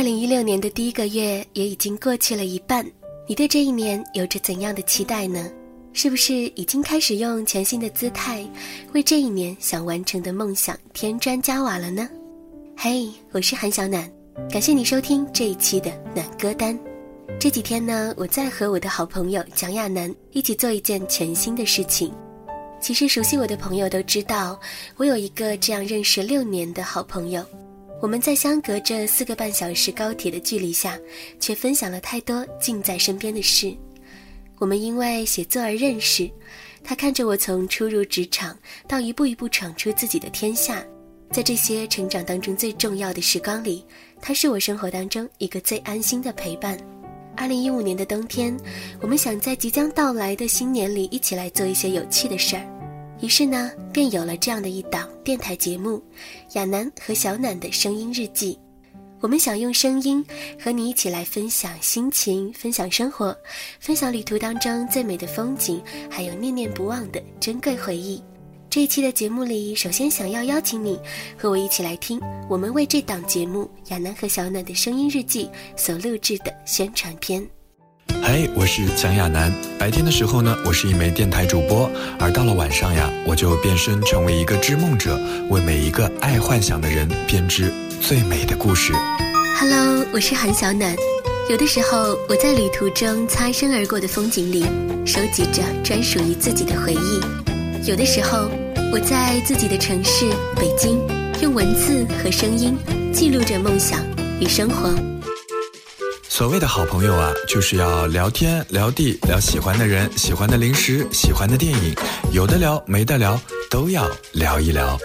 二零一六年的第一个月也已经过去了一半，你对这一年有着怎样的期待呢？是不是已经开始用全新的姿态，为这一年想完成的梦想添砖加瓦了呢？嘿，我是韩小暖，感谢你收听这一期的暖歌单。这几天呢，我在和我的好朋友蒋亚楠一起做一件全新的事情。其实熟悉我的朋友都知道，我有一个这样认识六年的好朋友。我们在相隔着四个半小时高铁的距离下，却分享了太多近在身边的事。我们因为写作而认识，他看着我从初入职场到一步一步闯出自己的天下，在这些成长当中最重要的时光里，他是我生活当中一个最安心的陪伴。二零一五年的冬天，我们想在即将到来的新年里一起来做一些有趣的事儿。于是呢，便有了这样的一档电台节目《亚楠和小暖的声音日记》。我们想用声音和你一起来分享心情，分享生活，分享旅途当中最美的风景，还有念念不忘的珍贵回忆。这一期的节目里，首先想要邀请你和我一起来听我们为这档节目《亚楠和小暖的声音日记》所录制的宣传片。嗨，我是蒋亚楠。白天的时候呢，我是一枚电台主播；而到了晚上呀，我就变身成为一个织梦者，为每一个爱幻想的人编织最美的故事。Hello，我是韩小暖。有的时候，我在旅途中擦身而过的风景里，收集着专属于自己的回忆；有的时候，我在自己的城市北京，用文字和声音记录着梦想与生活。所谓的好朋友啊，就是要聊天、聊地、聊喜欢的人、喜欢的零食、喜欢的电影，有的聊没得聊，都要聊一聊。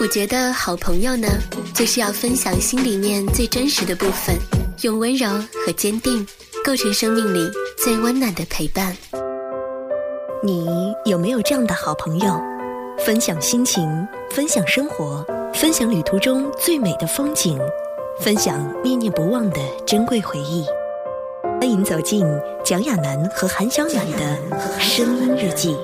我觉得好朋友呢，就是要分享心里面最真实的部分，用温柔和坚定构成生命里最温暖的陪伴。你有没有这样的好朋友？分享心情，分享生活，分享旅途中最美的风景。分享念念不忘的珍贵回忆，欢迎走进蒋亚楠和韩小暖的声音日记。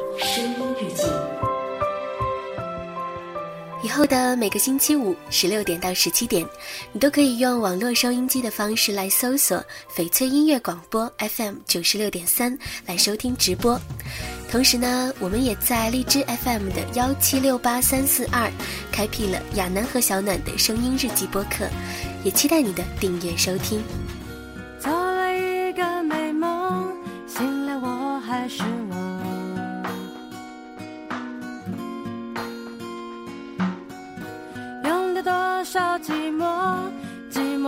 以后的每个星期五十六点到十七点，你都可以用网络收音机的方式来搜索翡翠音乐广播 FM 九十六点三来收听直播。同时呢，我们也在荔枝 FM 的幺七六八三四二开辟了亚楠和小暖的声音日记播客。也期待你的订阅收听。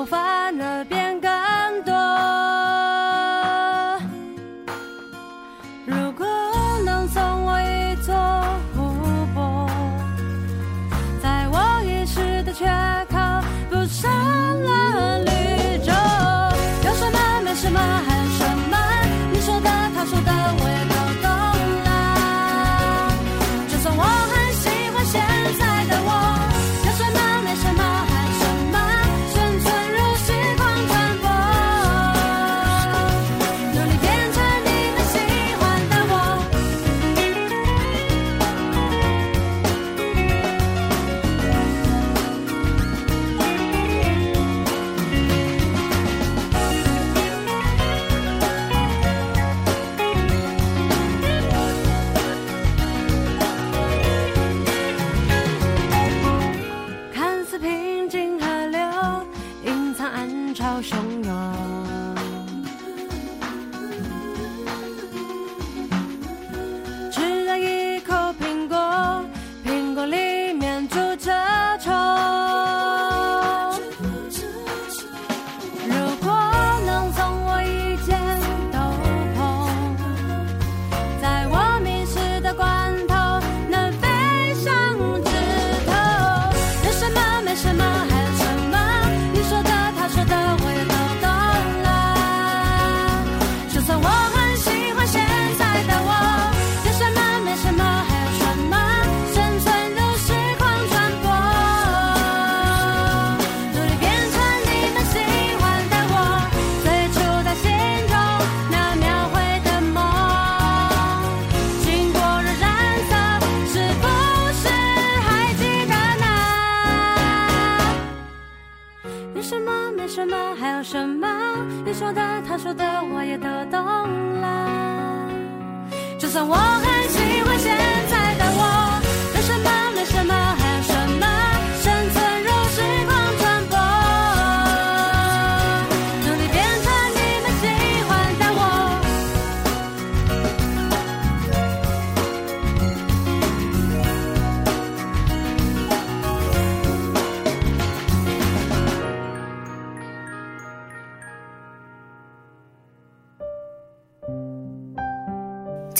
烦恼。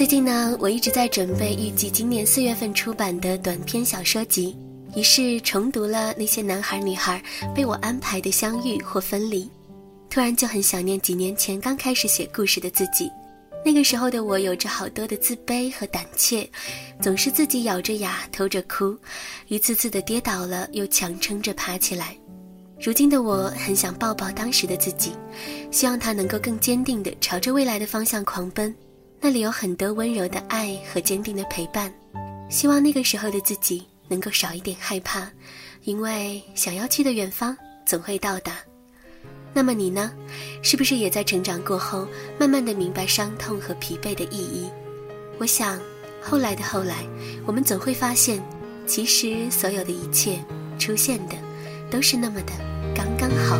最近呢，我一直在准备预计今年四月份出版的短篇小说集，于是重读了那些男孩女孩被我安排的相遇或分离，突然就很想念几年前刚开始写故事的自己。那个时候的我有着好多的自卑和胆怯，总是自己咬着牙偷着哭，一次次的跌倒了又强撑着爬起来。如今的我很想抱抱当时的自己，希望他能够更坚定地朝着未来的方向狂奔。那里有很多温柔的爱和坚定的陪伴，希望那个时候的自己能够少一点害怕，因为想要去的远方总会到达。那么你呢？是不是也在成长过后，慢慢的明白伤痛和疲惫的意义？我想，后来的后来，我们总会发现，其实所有的一切出现的，都是那么的刚刚好。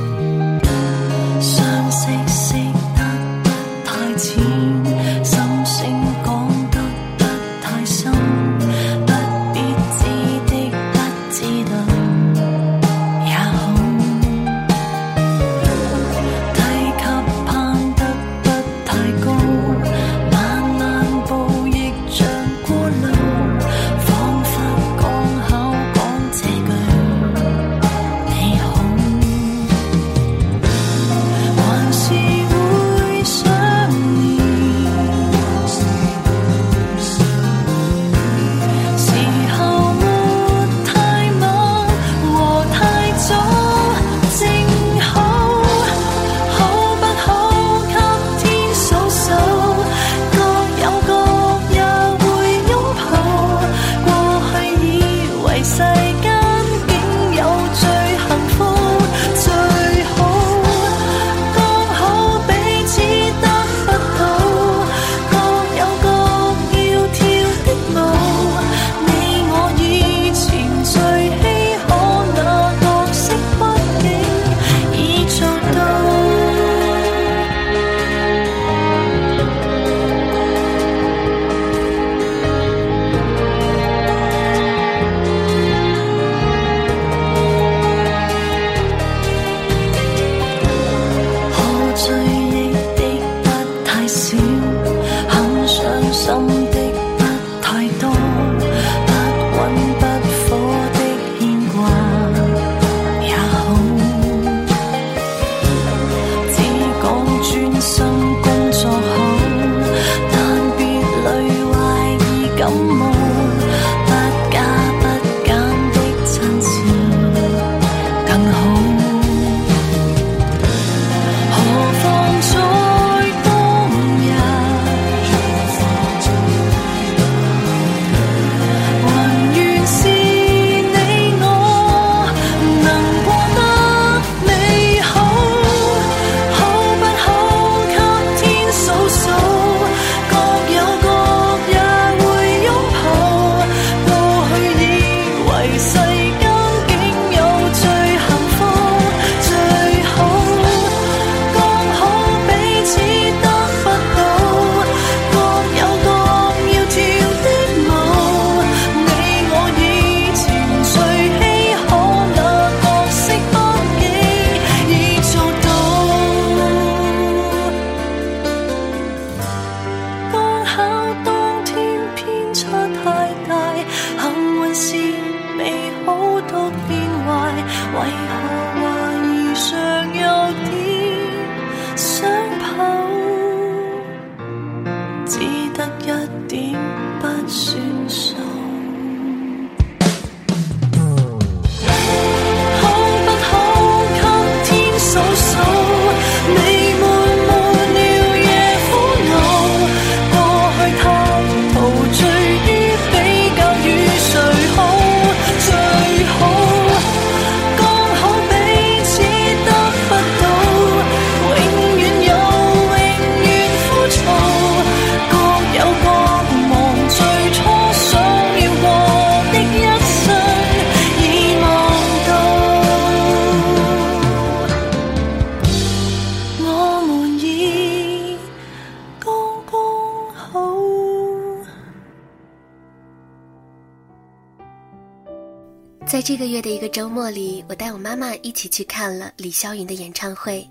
这个月的一个周末里，我带我妈妈一起去看了李霄云的演唱会。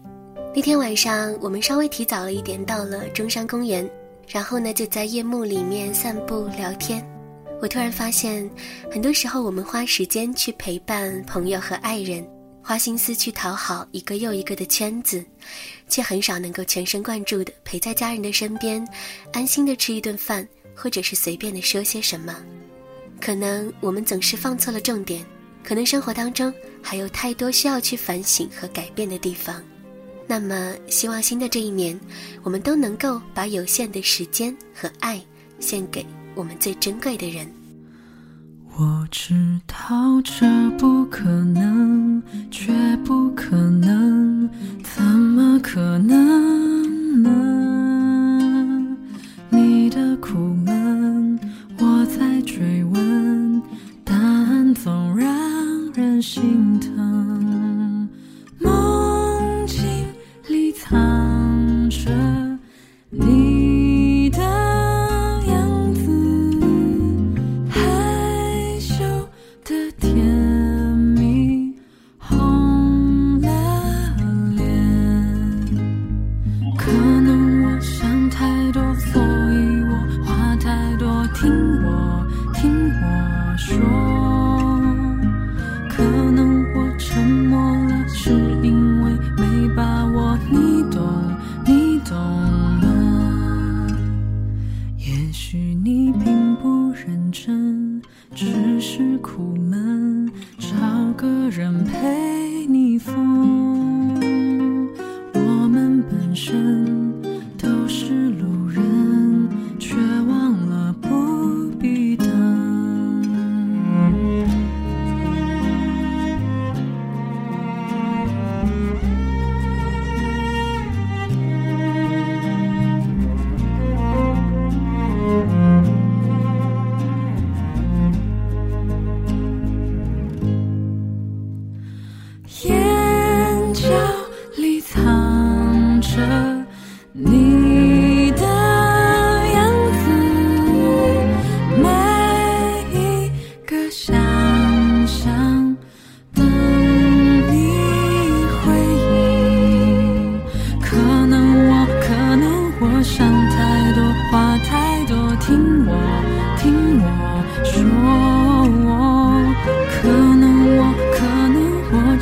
那天晚上，我们稍微提早了一点到了中山公园，然后呢就在夜幕里面散步聊天。我突然发现，很多时候我们花时间去陪伴朋友和爱人，花心思去讨好一个又一个的圈子，却很少能够全神贯注的陪在家人的身边，安心的吃一顿饭，或者是随便的说些什么。可能我们总是放错了重点，可能生活当中还有太多需要去反省和改变的地方。那么，希望新的这一年，我们都能够把有限的时间和爱献给我们最珍贵的人。我知道这不可能，绝不可能，怎么可能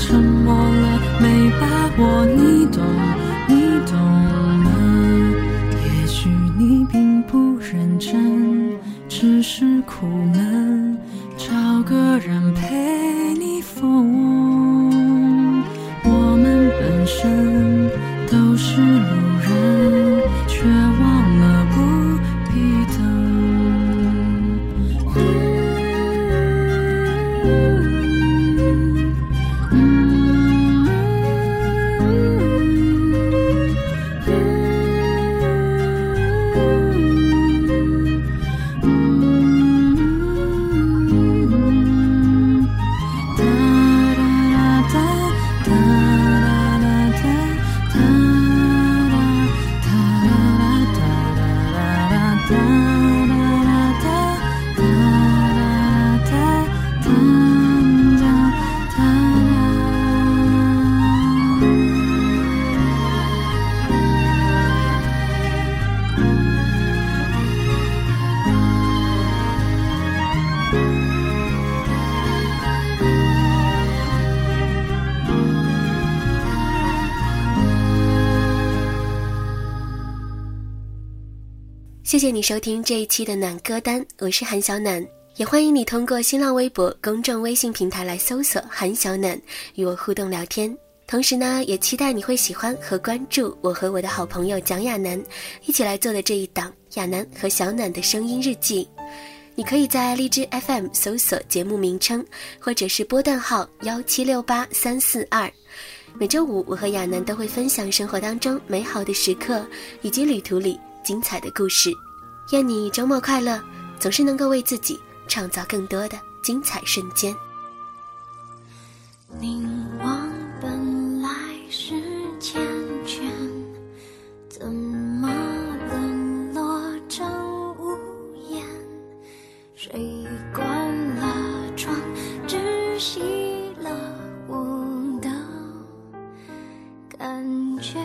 沉默了，没把握，你懂，你懂吗？也许你并不认真，只是苦谢谢你收听这一期的暖歌单，我是韩小暖，也欢迎你通过新浪微博、公众微信平台来搜索“韩小暖”与我互动聊天。同时呢，也期待你会喜欢和关注我和我的好朋友蒋亚楠一起来做的这一档亚楠和小暖的声音日记。你可以在荔枝 FM 搜索节目名称，或者是波段号幺七六八三四二。每周五，我和亚楠都会分享生活当中美好的时刻，以及旅途里精彩的故事。愿你周末快乐总是能够为自己创造更多的精彩瞬间。凝望本来是缱绻怎么沦落成无言？谁关了窗窒息了我的感觉。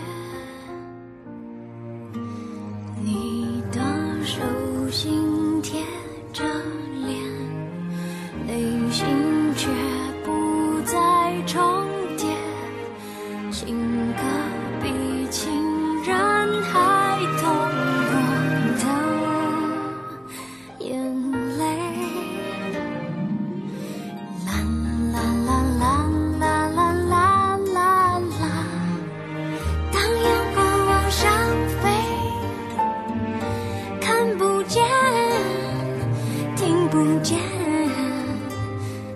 不见。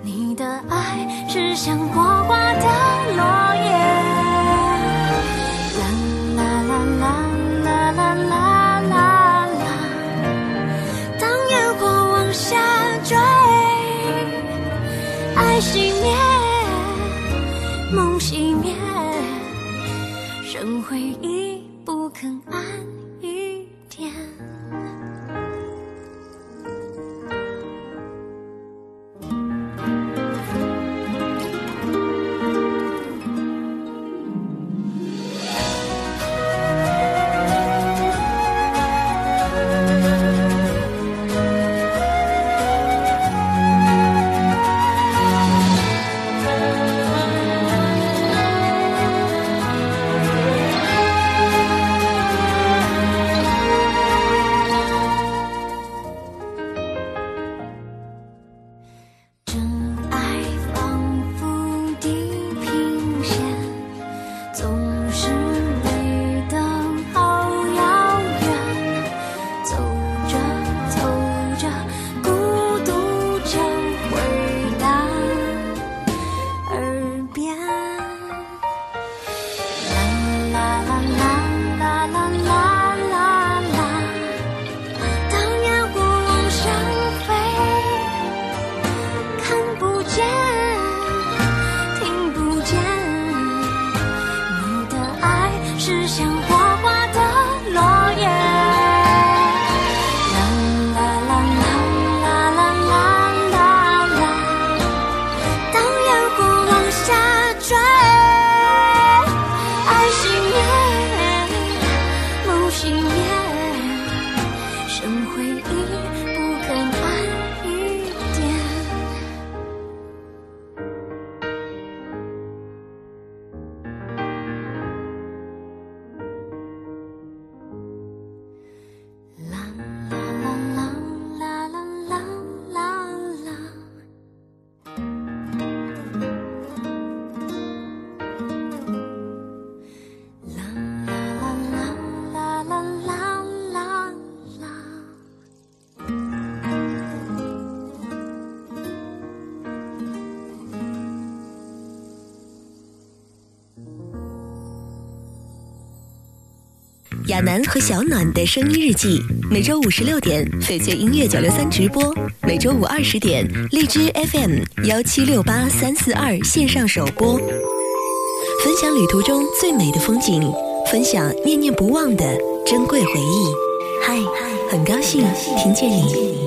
你的爱是像火花的亚楠和小暖的声音日记每周五十六点翡翠音乐九六三直播每周五二十点荔枝 fm 幺七六八三四二线上首播。分享旅途中最美的风景分享念念不忘的珍贵回忆。嗨很高兴听见你。